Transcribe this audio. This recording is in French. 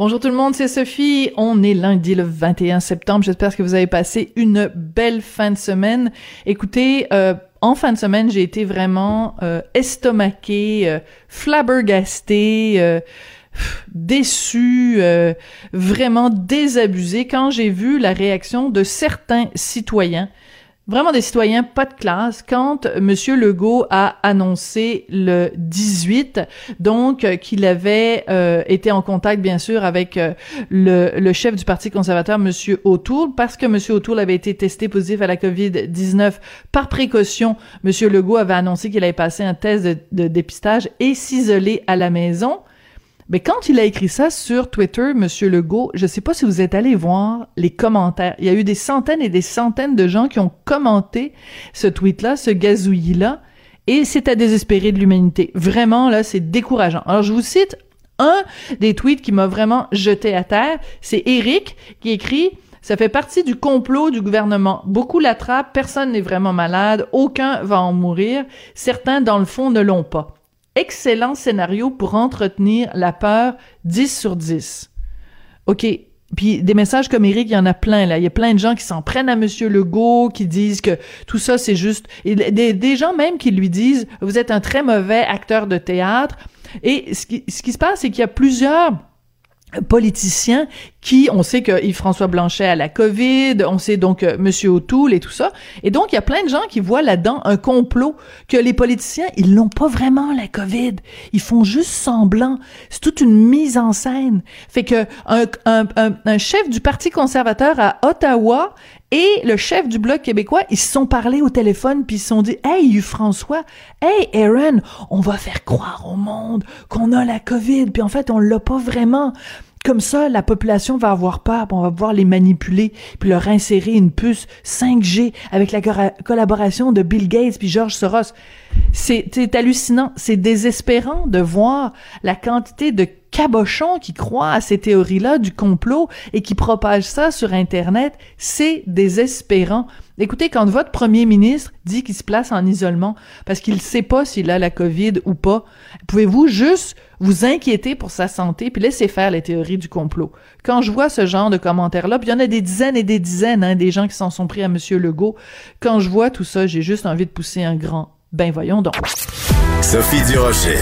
Bonjour tout le monde, c'est Sophie. On est lundi le 21 septembre. J'espère que vous avez passé une belle fin de semaine. Écoutez, euh, en fin de semaine, j'ai été vraiment euh, estomaqué, euh, flabbergasté, euh, déçu, vraiment désabusé quand j'ai vu la réaction de certains citoyens vraiment des citoyens pas de classe quand Monsieur Legault a annoncé le 18 donc euh, qu'il avait euh, été en contact bien sûr avec euh, le, chef du Parti conservateur Monsieur O'Toole parce que Monsieur O'Toole avait été testé positif à la Covid-19 par précaution. Monsieur Legault avait annoncé qu'il avait passé un test de, de dépistage et s'isoler à la maison mais quand il a écrit ça sur Twitter, Monsieur Legault, je sais pas si vous êtes allé voir les commentaires. Il y a eu des centaines et des centaines de gens qui ont commenté ce tweet-là, ce gazouillis-là, et c'est à désespérer de l'humanité. Vraiment, là, c'est décourageant. Alors, je vous cite un des tweets qui m'a vraiment jeté à terre. C'est Eric qui écrit ça fait partie du complot du gouvernement. Beaucoup l'attrapent, personne n'est vraiment malade, aucun va en mourir, certains dans le fond ne l'ont pas excellent scénario pour entretenir la peur 10 sur 10. OK. Puis des messages comme Eric, il y en a plein là. Il y a plein de gens qui s'en prennent à Monsieur Legault, qui disent que tout ça c'est juste. des, des gens même qui lui disent vous êtes un très mauvais acteur de théâtre. Et ce qui, ce qui se passe, c'est qu'il y a plusieurs politiciens qui, on sait que Yves-François Blanchet a la COVID, on sait donc euh, Monsieur O'Toole et tout ça, et donc il y a plein de gens qui voient là-dedans un complot que les politiciens ils n'ont pas vraiment la COVID, ils font juste semblant, c'est toute une mise en scène, fait que un, un, chef du Parti conservateur à Ottawa et le chef du Bloc québécois, ils se sont parlé au téléphone puis ils se sont dit Hey François, hey Aaron, on va faire croire au monde qu'on a la COVID, puis en fait on l'a pas vraiment. Comme ça, la population va avoir peur, on va pouvoir les manipuler, puis leur insérer une puce 5G avec la collaboration de Bill Gates puis George Soros. C'est hallucinant, c'est désespérant de voir la quantité de cabochons qui croient à ces théories-là du complot et qui propagent ça sur Internet. C'est désespérant. Écoutez, quand votre premier ministre dit qu'il se place en isolement parce qu'il ne sait pas s'il a la COVID ou pas, pouvez-vous juste vous inquiéter pour sa santé puis laisser faire les théories du complot? Quand je vois ce genre de commentaires-là, puis il y en a des dizaines et des dizaines, hein, des gens qui s'en sont pris à Monsieur Legault, quand je vois tout ça, j'ai juste envie de pousser un grand ben voyons donc. Sophie Durocher.